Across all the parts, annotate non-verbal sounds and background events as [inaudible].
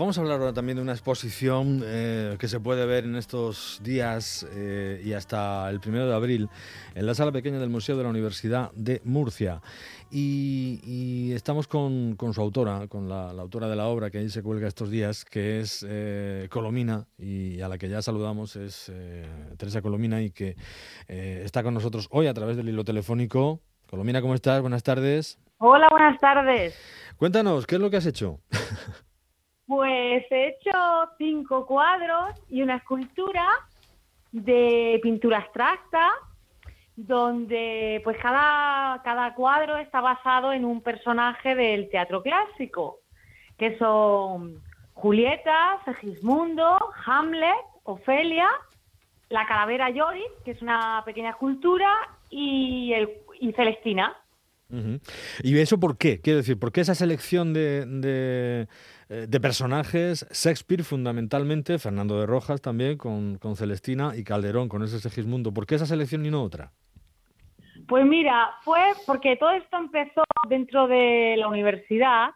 Vamos a hablar ahora también de una exposición eh, que se puede ver en estos días eh, y hasta el primero de abril en la sala pequeña del Museo de la Universidad de Murcia. Y, estamos con, su autora, con la, autora de la obra que ahí se cuelga estos días, que es eh, Colomina y a la que ya saludamos es Teresa Colomina y que está con nosotros hoy a través del hilo telefónico. Colomina, ¿cómo estás? Buenas tardes. Hola, buenas tardes. Cuéntanos, ¿qué es lo que has hecho? [laughs] Pues he hecho cinco cuadros y una escultura de pintura abstracta, donde pues cada, cada cuadro está basado en un personaje del teatro clásico, que son Julieta, Segismundo, Hamlet, Ofelia, la calavera Yoris, que es una pequeña escultura, y, el, y Celestina. ¿Y eso por qué? Quiero decir, ¿por qué esa selección de, eh, de, personajes? Shakespeare fundamentalmente, Fernando de Rojas también con, Celestina y Calderón con ese Segismundo. ¿Por qué esa selección y no otra? Pues mira, fue porque todo esto empezó dentro de la universidad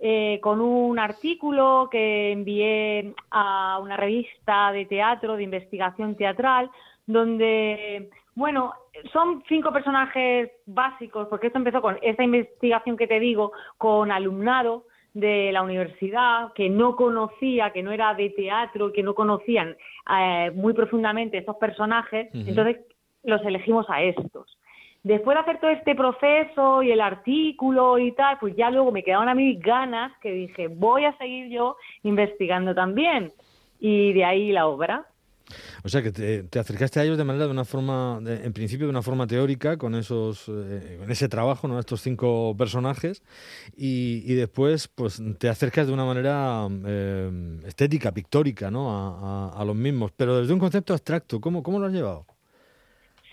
eh, con un artículo que envié a una revista de teatro, de investigación teatral, donde bueno, son cinco personajes básicos, porque esto empezó con esta investigación que te digo, con alumnado de la universidad que no conocía, que no era de teatro, que no conocían eh, muy profundamente estos personajes, entonces los elegimos a estos. Después de hacer todo este proceso y el artículo y tal, pues ya luego me quedaban a mí ganas que dije, voy a seguir yo investigando también. Y de ahí la obra. O sea que te, acercaste a ellos de manera de una forma, en principio de una forma teórica, con esos, eh, con ese trabajo, ¿no? Estos cinco personajes, y, después, pues, te acercas de una manera eh, estética, pictórica, ¿no? A, los mismos, pero desde un concepto abstracto. ¿Cómo, cómo lo has llevado?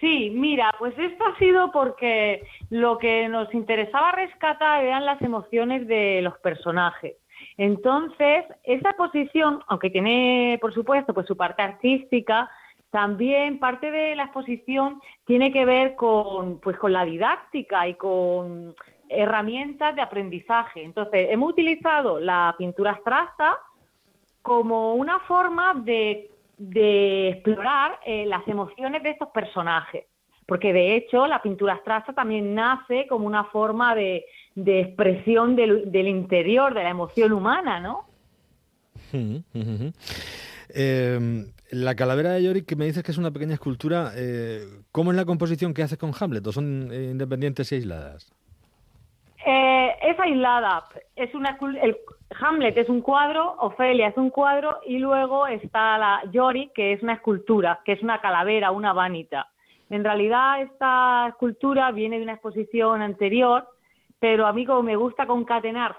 Sí, mira, pues esto ha sido porque lo que nos interesaba rescatar eran las emociones de los personajes. Entonces, esa exposición, aunque tiene, por supuesto, pues su parte artística, también parte de la exposición tiene que ver con, pues, con la didáctica y con herramientas de aprendizaje. Entonces, hemos utilizado la pintura abstracta como una forma de, explorar eh, las emociones de estos personajes porque de hecho la pintura abstracta también nace como una forma de, expresión del, interior, de la emoción humana, ¿no? Em, la calavera de Yorick, que me dices que es una pequeña escultura, eh, ¿cómo es la composición que haces con Hamlet? ¿O son eh, independientes y aisladas? Eh, es aislada. Es una, el, Hamlet es un cuadro, Ofelia es un cuadro y luego está la Yorick, que es una escultura, que es una calavera, una vanita. En realidad esta escultura viene de una exposición anterior, pero a mí como me gusta concatenar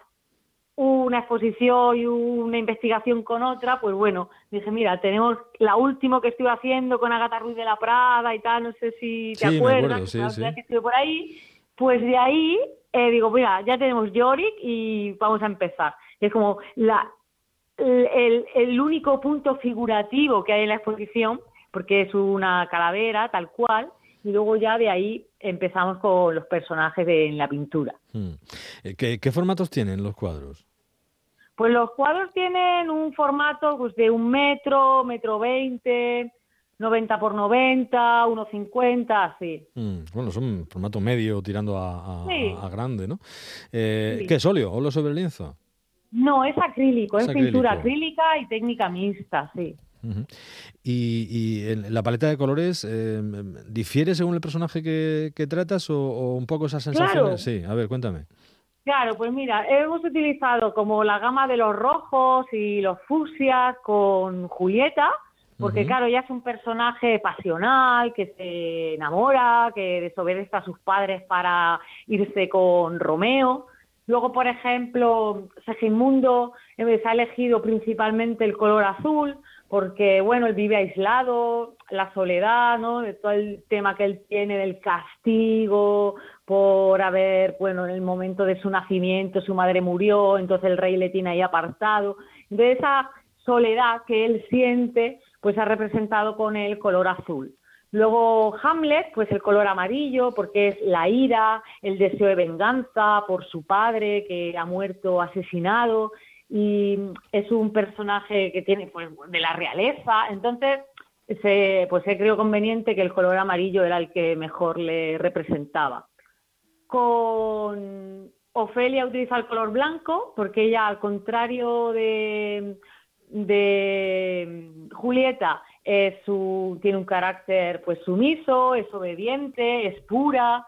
una exposición y una investigación con otra, pues bueno, dije, mira, tenemos la última que estuve haciendo con Agatha Ruiz de la Prada y tal, no sé si te acuerdas, que estuve por ahí, pues de ahí eh, digo, mira, ya tenemos Yorick y vamos a empezar. Es como la, el único punto figurativo que hay en la exposición porque es una calavera tal cual, y luego ya de ahí empezamos con los personajes de, en la pintura. Hmm. Eh, ¿Qué, formatos tienen los cuadros? Pues los cuadros tienen un formato pues, de un metro, metro veinte, 90 por 90, 1,50, así. Hmm. Bueno, son formato medio tirando a, grande, ¿no? Eh, ¿Qué es óleo? ¿Óleo sobre lienzo? No, es acrílico, es, pintura acrílica y técnica mixta, sí. Y, la paleta de colores eh, difiere según el personaje que, tratas o, un poco esas sensaciones. Sí, a ver, cuéntame. Claro, pues mira, hemos utilizado como la gama de los rojos y los fucsias con Julieta, porque claro, ella es un personaje pasional, que se enamora, que desobedece a sus padres para irse con Romeo. Luego, por ejemplo, Segismundo eh, se ha elegido principalmente el color azul, porque bueno, él vive aislado, la soledad, ¿no? De todo el tema que él tiene del castigo por haber, bueno, en el momento de su nacimiento su madre murió, entonces el rey le tiene ahí apartado. De esa soledad que él siente, pues ha representado con el color azul. Luego Hamlet, pues el color amarillo, porque es la ira, el deseo de venganza por su padre que ha muerto asesinado y es un personaje que tiene pues de la realeza, entonces se, pues se creó conveniente que el color amarillo era el que mejor le representaba. Con Ofelia utiliza el color blanco porque ella, al contrario de, de Julieta, tiene un carácter pues sumiso, es obediente, es pura.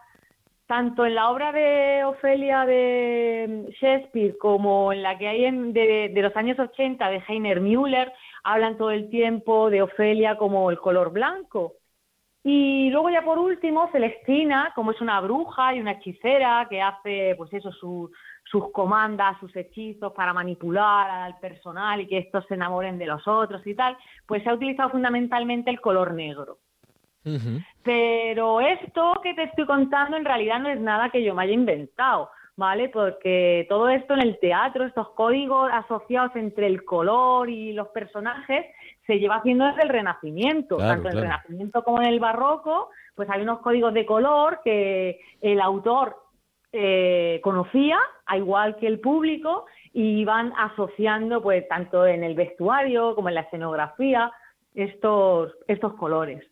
Tanto en la obra de Ofelia de Shakespeare como en la que hay en, de, los años 80 de Heiner Müller, hablan todo el tiempo de Ofelia como el color blanco. Y luego ya por último, Celestina, como es una bruja y una hechicera que hace pues eso, sus comandas, sus hechizos para manipular al personal y que estos se enamoren de los otros y tal, pues se ha utilizado fundamentalmente el color negro. Pero esto que te estoy contando en realidad no es nada que yo me haya inventado. ¿vale? Porque todo esto en el teatro, estos códigos asociados entre el color y los personajes, se lleva haciendo desde el Renacimiento, tanto en el Renacimiento como en el Barroco, pues hay unos códigos de color que el autor eh, conocía, a igual que el público, y van asociando, pues, tanto en el vestuario como en la escenografía, estos, estos colores.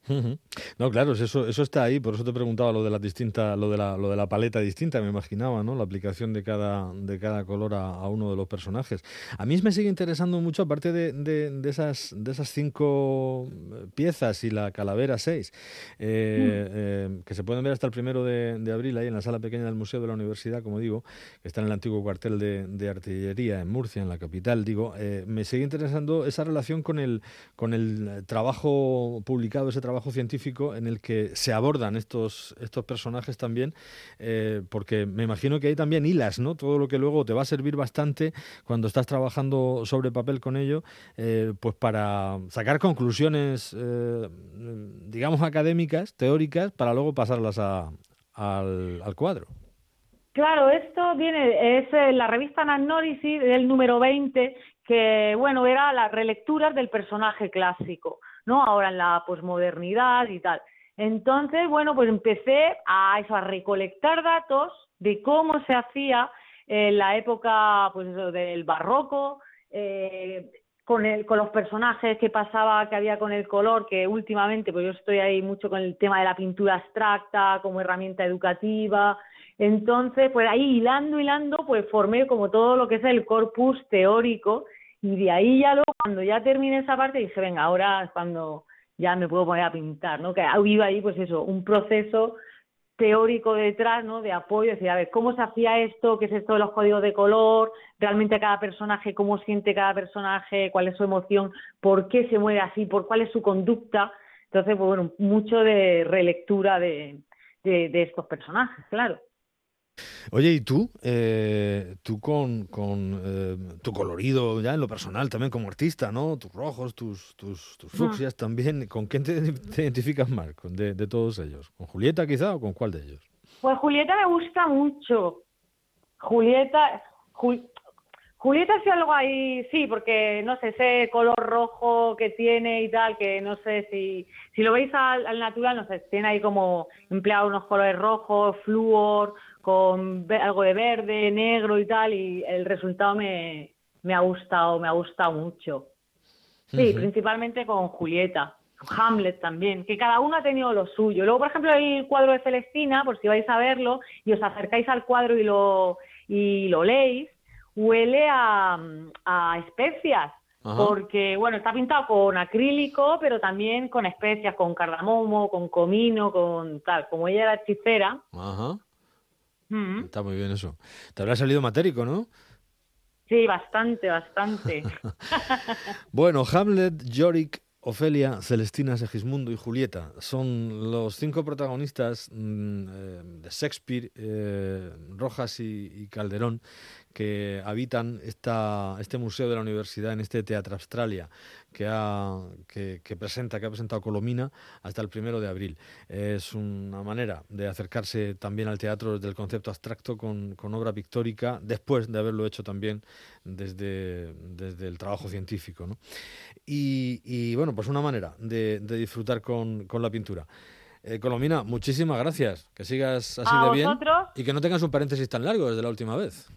No, claro, eso, eso está ahí, por eso te preguntaba lo de la distinta, lo de la, lo de la paleta distinta, me imaginaba, ¿no? La aplicación de cada, de cada color a, uno de los personajes. A mí me sigue interesando mucho, aparte de, de, esas, de esas cinco piezas y la calavera seis, eh, eh, que se pueden ver hasta el primero de, abril ahí en la sala pequeña del Museo de la Universidad, como digo, que está en el antiguo cuartel de, artillería en Murcia, en la capital, digo, eh, me sigue interesando esa relación con el, con el trabajo publicado, ese trabajo científico en el que se abordan estos, estos personajes también, eh, porque me imagino que hay también hilas, ¿no? Todo lo que luego te va a servir bastante cuando estás trabajando sobre papel con ello, eh, pues para sacar conclusiones, eh, digamos, académicas, teóricas, para luego pasarlas al, al cuadro. Claro, esto viene, es la revista Anagnórisis del número 20, que bueno, era las relecturas del personaje clásico, ¿no? Ahora en la posmodernidad y tal. Entonces, bueno, pues empecé a eso, a recolectar datos de cómo se hacía en la época pues del barroco, eh, con, el, con los personajes que pasaba, que había con el color, que últimamente, pues yo estoy ahí mucho con el tema de la pintura abstracta como herramienta educativa. Entonces, pues ahí hilando, hilando, pues formé como todo lo que es el corpus teórico y de ahí ya luego, cuando ya terminé esa parte, dije, venga, ahora es cuando ya me puedo poner a pintar, ¿no? Que iba ahí, pues eso, un proceso teórico detrás, ¿no? De apoyo, decir, a ver, ¿cómo se hacía esto? ¿Qué es esto de los códigos de color? Realmente cada personaje, ¿cómo siente cada personaje? ¿Cuál es su emoción? ¿Por qué se mueve así? ¿Por cuál es su conducta? Entonces, pues bueno, mucho de relectura de, de estos personajes, claro. Oye, ¿y tú? Eh, tú con, eh, tu colorido ya en lo personal también como artista, ¿no? Tus rojos, tus, tus, tus fucsias también. ¿Con quién te, identificas más de, de, todos ellos? ¿Con Julieta quizá o con cuál de ellos? Pues Julieta me gusta mucho. Julieta, Julieta sí algo ahí, sí, porque no sé, ese color rojo que tiene y tal, que no sé si, si lo veis al, al natural, no sé, tiene ahí como empleado unos colores rojos, flúor, con algo de verde, negro y tal, y el resultado me, me ha gustado, me ha gustado mucho. Sí, principalmente con Julieta, con Hamlet también, que cada uno ha tenido lo suyo. Luego, por ejemplo, el cuadro de Celestina, por si vais a verlo y os acercáis al cuadro y lo, y lo leéis, huele a, a especias. Porque, bueno, está pintado con acrílico, pero también con especias, con cardamomo, con comino, con tal. Como ella era hechicera, Ajá. Mm. Está muy bien eso. Te habrá salido matérico, ¿no? Sí, bastante, bastante. [laughs] bueno, Hamlet, Yorick, Ofelia, Celestina, Segismundo y Julieta son los cinco protagonistas mm, eh, de Shakespeare, eh, Rojas y, Calderón, que habitan esta, este museo de la universidad en este Teatro Australia que, ha, que, presenta, que ha presentado Colomina hasta el primero de abril. Es una manera de acercarse también al teatro desde el concepto abstracto con, obra pictórica, después de haberlo hecho también desde, desde el trabajo científico. Y, bueno, pues una manera de, disfrutar con, la pintura. Eh, Colomina, muchísimas gracias. Que sigas así de bien. Y que no tengas un paréntesis tan largo desde la última vez.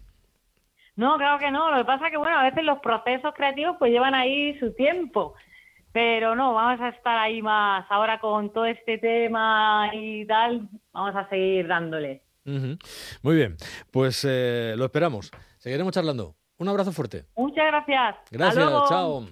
No, claro que no. Lo que pasa es que, bueno, a veces los procesos creativos pues llevan ahí su tiempo. Pero no, vamos a estar ahí más ahora con todo este tema y tal. Vamos a seguir dándole. Muy bien, pues eh, lo esperamos. Seguiremos charlando. Un abrazo fuerte. Muchas gracias. Gracias, chao.